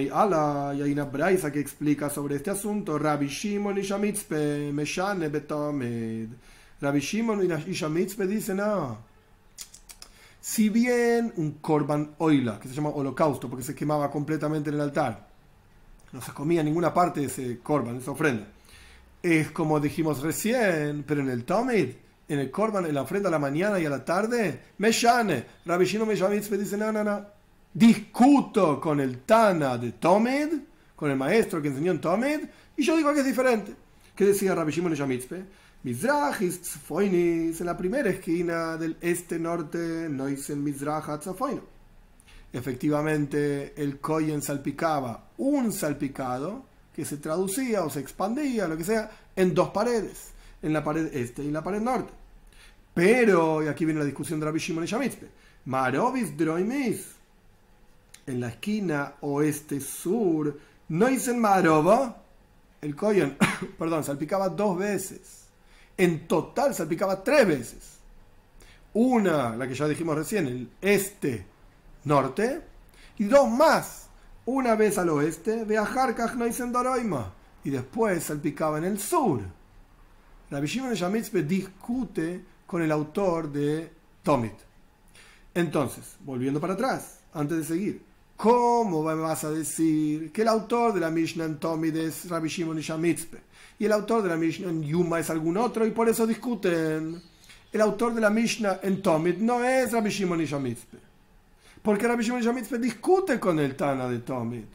y ala, y hay una braisa que explica sobre este asunto. Rabbi Shimon y Shamitzpe, Meshane Betomed. Rabbi Shimon y Shamitzpe dicen, no. Si bien un korban oila, que se llama holocausto, porque se quemaba completamente en el altar, no se comía ninguna parte de ese korban, esa ofrenda, es como dijimos recién, pero en el Tomid en el Korban, en la ofrenda a la mañana y a la tarde, Meshane, Rabbi Shino me dice, no, no, no, discuto con el Tana de Tomid, con el maestro que enseñó en Tomid, y yo digo que es diferente. ¿Qué decía Rabbi Shimon Shamitzpe? Mizrahis Tzafoinis, en la primera esquina del este-norte, no hice Mizrach Tzafoino. Efectivamente, el Koyen salpicaba un salpicado que se traducía o se expandía, lo que sea, en dos paredes, en la pared este y la pared norte. Pero, y aquí viene la discusión de Rabbi Shimon y Marovis Droimis, en la esquina oeste-sur, no dicen Maroba, el Koyen, perdón, salpicaba dos veces. En total salpicaba tres veces. Una, la que ya dijimos recién, el este norte, y dos más. Una vez al oeste, viajar y después salpicaba en el sur. Rabbi Shimon Yamitzpe discute con el autor de Tomit. Entonces, volviendo para atrás, antes de seguir, ¿cómo me vas a decir que el autor de la Mishnah en Tomit es Rabbi Shimon Yamitzpe y el autor de la Mishnah en Yuma es algún otro y por eso discuten? El autor de la Mishnah en Tomit no es Rabbi Shimon Yamitzpe porque Rabbi Shimon Shamitzpe discute con el Tana de Tomit.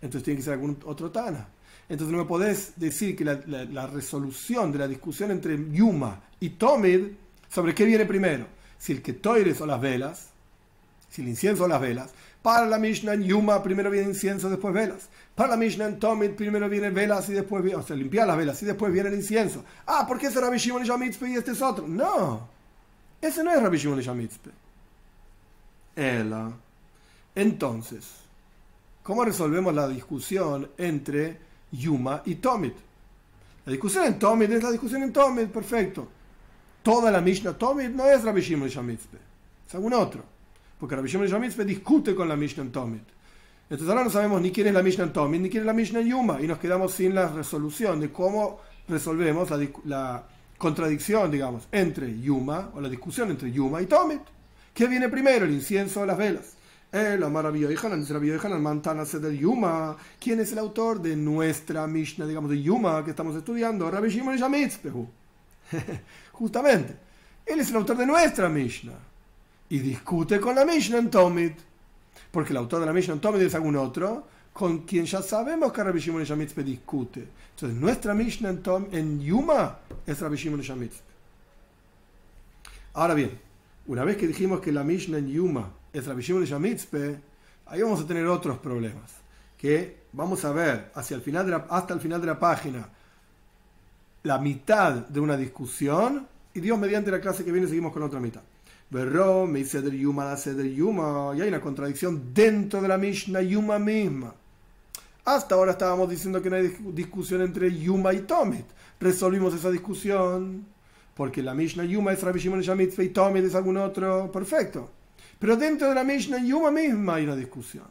Entonces tiene que ser algún otro Tana. Entonces no me podés decir que la, resolución de la discusión entre Yuma y Tomid sobre qué viene primero. Si el que toires o las velas, si el incienso o las velas. Para la Mishnah Yuma primero viene incienso, después velas. Para la Mishnah en Tomid primero viene velas y después viene, o sea, limpiar las velas y después viene el incienso. Ah, ¿por qué es Rabbi Shimon y este es otro? No, ese no es Rabbi Shimon Shamitzpe. Ela. Entonces, ¿cómo resolvemos la discusión entre Yuma y Tomit? La discusión en Tomit es la discusión en Tomit, perfecto. Toda la Mishnah Tomit no es Rabbi Shimon Shamitzpe, es algún otro. Porque Rabbi Shimon Shamitzpe discute con la Mishnah en Tomit. Entonces ahora no sabemos ni quién es la Mishnah en Tomit ni quién es la Mishnah en Yuma y nos quedamos sin la resolución de cómo resolvemos la contradicción, digamos, entre Yuma o la discusión entre Yuma y Tomit. ¿Qué viene primero, el incienso o las velas? El Amar Mantana del Yuma. ¿Quién es el autor de nuestra Mishnah, digamos, de Yuma que estamos estudiando? Rabbi Shimon Yamitzpehu. Justamente. Él es el autor de nuestra Mishnah. Y discute con la Mishnah en Tomit. Porque el autor de la Mishnah en Tomit es algún otro con quien ya sabemos que Rabbi Shimon Yamitzpe discute. Entonces, nuestra Mishnah en, Tom, en Yuma es Rabbi Shimon Yamitzpe. Ahora bien, una vez que dijimos que la Mishnah en Yuma es Rabbi Shimon Yamitzpe, ahí vamos a tener otros problemas. Que vamos a ver hacia el final de hasta el final de la página la mitad de una discusión y Dios mediante la clase que viene seguimos con otra mitad. Berro, me dice del Yuma, del Yuma, y hay una contradicción dentro de la Mishnah Yuma misma. Hasta ahora estábamos diciendo que no hay discusión entre Yuma y Tomit. Resolvimos esa discusión porque la Mishnah Yuma es Rabbi Shimon Yamitzvah y Tomid es algún otro, perfecto. Pero dentro de la Mishnah Yuma misma hay una discusión.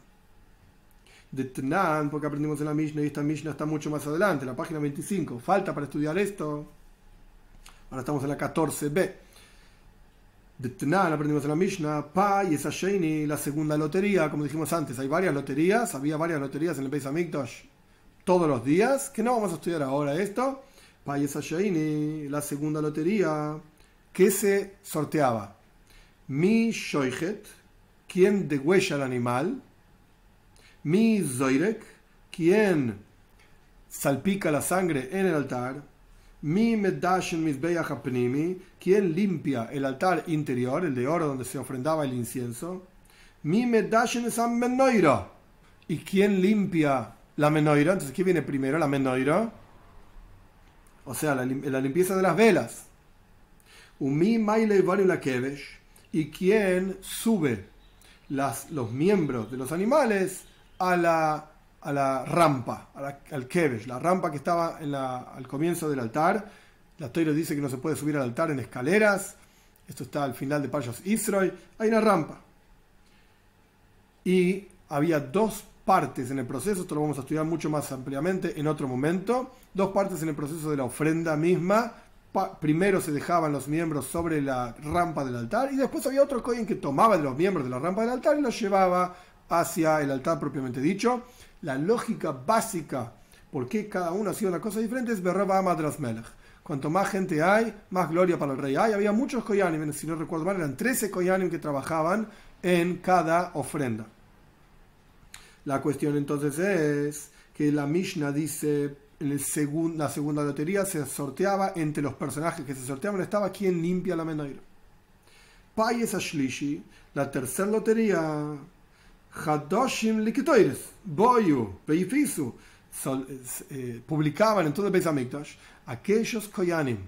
De Tnan, porque aprendimos en la Mishnah y esta Mishnah está mucho más adelante, la página 25. Falta para estudiar esto. Ahora estamos en la 14b. De Tnan aprendimos en la Mishnah, Pa y esa Sheni, la segunda lotería, como dijimos antes, hay varias loterías, había varias loterías en el Beis Hamikdash todos los días, que no vamos a estudiar ahora esto Payes Shaini, la segunda lotería, que se sorteaba. Mi Shoichet, quien degüella al animal. Mi Zoirek, quien salpica la sangre en el altar. Mi Medashen Mizbeach Apnimi, quien limpia el altar interior, el de oro donde se ofrendaba el incienso. Mi Medashen San Menoira, y quien limpia la Menoira. Entonces, ¿qué viene primero? La Menoira o sea, la, limpieza de las velas. Umi Maile la y quien sube las, los miembros de los animales a la, a la rampa, al Kevesh, la rampa que estaba en la, al comienzo del altar. La Toira dice que no se puede subir al altar en escaleras. Esto está al final de Payos Israel. Hay una rampa. Y había dos partes en el proceso, esto lo vamos a estudiar mucho más ampliamente en otro momento, dos partes en el proceso de la ofrenda misma. primero se dejaban los miembros sobre la rampa del altar y después había otro cohen que tomaba de los miembros de la rampa del altar y los llevaba hacia el altar propiamente dicho. La lógica básica por qué cada uno hacía una cosa diferente es Berraba Madras. Cuanto más gente hay, más gloria para el rey hay. Había muchos koyanim, si no recuerdo mal, eran 13 koyanim que trabajaban en cada ofrenda. La cuestión entonces es que la Mishnah dice, en el la segunda lotería se sorteaba entre los personajes que se sorteaban, estaba quien limpia la menoira. Payes Ashlishi, la tercera lotería, Hadoshim Likitoires, Boyu, Beifisu, eh, publicaban en todo el aquellos Koyanim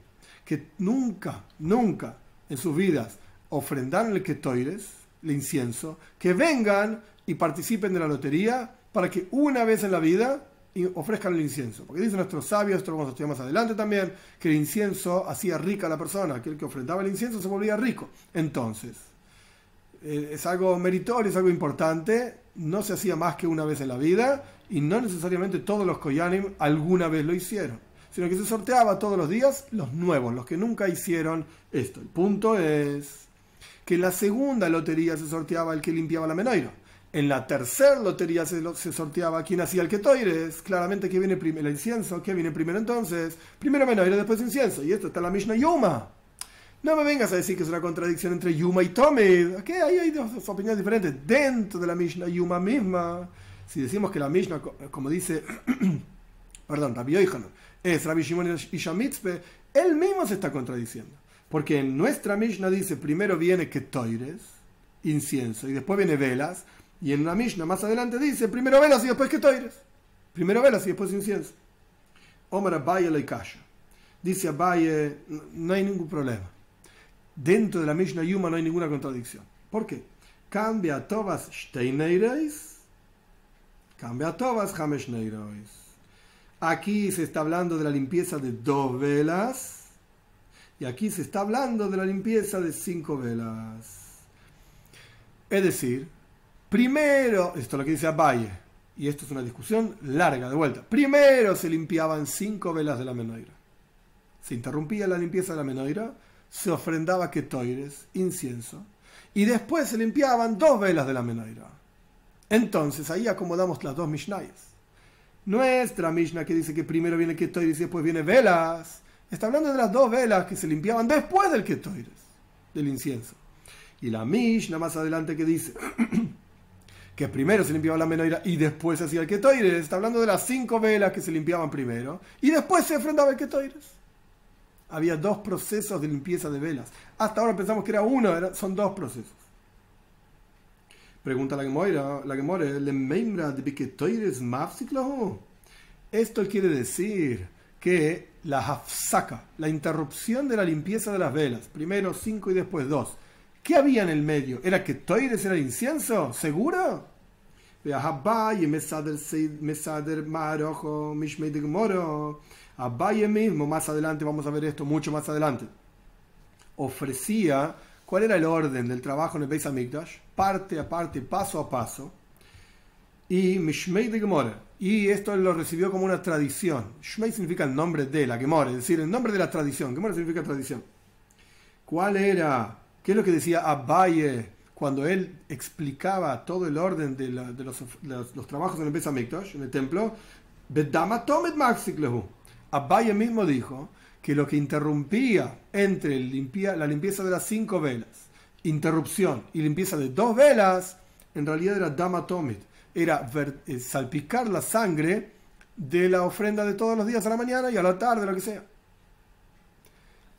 que nunca, nunca en sus vidas ofrendaron el Ketoires, el incienso, que vengan y participen de la lotería para que una vez en la vida ofrezcan el incienso. Porque dicen nuestros sabios, esto lo vamos a estudiar más adelante también, que el incienso hacía rica a la persona, que el que ofrendaba el incienso se volvía rico. Entonces, eh, es algo meritorio, es algo importante, no se hacía más que una vez en la vida y no necesariamente todos los koyanim alguna vez lo hicieron, sino que se sorteaba todos los días los nuevos, los que nunca hicieron esto. El punto es que la segunda lotería se sorteaba el que limpiaba la menoira. En la tercera lotería se, se sorteaba quien hacía el ketoires. Claramente que viene el incienso. ¿Qué viene primero entonces? Primero menoira, después incienso. Y esto está en la Mishnah Yuma. No me vengas a decir que es una contradicción entre Yuma y Tomid. ¿Qué? Ahí hay dos, opiniones diferentes. Dentro de la Mishnah Yuma misma, si decimos que la Mishnah, como dice, perdón, Rabbi Yoichanan, es Rabbi Shimon Ishamitzpe, él mismo se está contradiciendo. Porque en nuestra Mishnah dice primero viene Ketoires, incienso, y después viene velas. Y en la Mishnah más adelante dice primero velas y después Ketoires. Primero velas y después incienso. Omar Abaye le Dice Abaye, no hay ningún problema dentro de la Mishnah Yuma no hay ninguna contradicción. ¿Por qué? Cambia Tobas Steineireis, cambia Tobas Hameshneireis. Aquí se está hablando de la limpieza de dos velas y aquí se está hablando de la limpieza de cinco velas. Es decir, primero, esto es lo que dice Abaye, y esto es una discusión larga de vuelta. Primero se limpiaban cinco velas de la menoira. Se interrumpía la limpieza de la menoira se ofrendaba ketoires, incienso, y después se limpiaban dos velas de la menoira. Entonces ahí acomodamos las dos Mishnayas. Nuestra Mishnah que dice que primero viene ketoires y después viene velas, está hablando de las dos velas que se limpiaban después del ketoires, del incienso. Y la Mishnah más adelante que dice que primero se limpiaba la menoira y después se hacía el ketoires, está hablando de las cinco velas que se limpiaban primero y después se ofrendaba el ketoires había dos procesos de limpieza de velas. Hasta ahora pensamos que era uno, son dos procesos. Pregunta la Gemora, la Gemora, de Esto quiere decir que la hafsaka, la interrupción de la limpieza de las velas, primero cinco y después dos. ¿Qué había en el medio? ¿Era que toires era incienso? ¿Seguro? Abaye mismo, más adelante vamos a ver esto, mucho más adelante, ofrecía cuál era el orden del trabajo en el Beis Hamikdash, parte a parte, paso a paso, y Mishmei de Gemora. Y esto lo recibió como una tradición. Shmei significa el nombre de la Gemora, es decir, el nombre de la tradición. Gemora significa tradición. ¿Cuál era? ¿Qué es lo que decía Abaye cuando él explicaba todo el orden de, los, trabajos en el Beis Hamikdash, en el templo? Abaye mismo dijo que lo que interrumpía entre la limpieza de las cinco velas, interrupción y limpieza de dos velas, en realidad era dama tomit, era eh, salpicar la sangre de la ofrenda de todos los días a la mañana y a la tarde, lo que sea.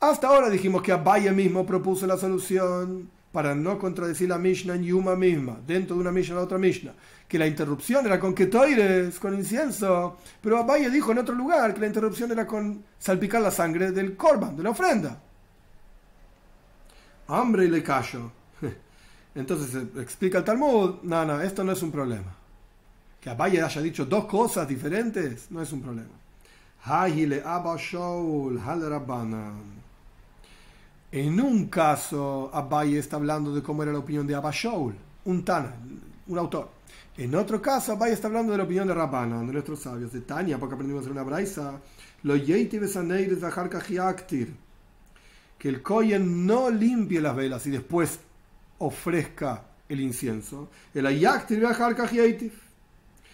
Hasta ahora dijimos que Abaye mismo propuso la solución para no contradecir la Mishnah en Yuma misma, dentro de una Mishnah la otra Mishnah, que la interrupción era con ketoires, con incienso, pero Abaye dijo en otro lugar que la interrupción era con salpicar la sangre del korban, de la ofrenda. Hambre y le callo. Entonces explica el Talmud, no, no, esto no es un problema. Que Abaye haya dicho dos cosas diferentes, no es un problema. En un caso, Abaye está hablando de cómo era la opinión de Abba Shaul, un Tana, un autor. En otro caso, Abaye está hablando de la opinión de Rabana, de nuestros sabios, de Tania, porque aprendimos en una braisa, lo que el Koyen no limpie las velas y después ofrezca el incienso, el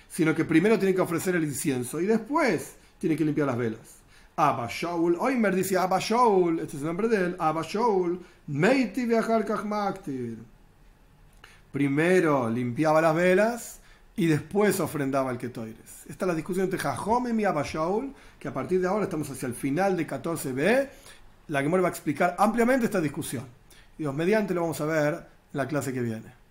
sino que primero tiene que ofrecer el incienso y después tiene que limpiar las velas. Abba Shaul, Oimer dice Abba Shaul, este es el nombre de él, Abba Shaul, Meiti Primero limpiaba las velas y después ofrendaba el Ketoires. Esta es la discusión entre Jajome y Abba Shaul, que a partir de ahora estamos hacia el final de 14b. La que va a explicar ampliamente esta discusión. Y Dios mediante lo vamos a ver en la clase que viene.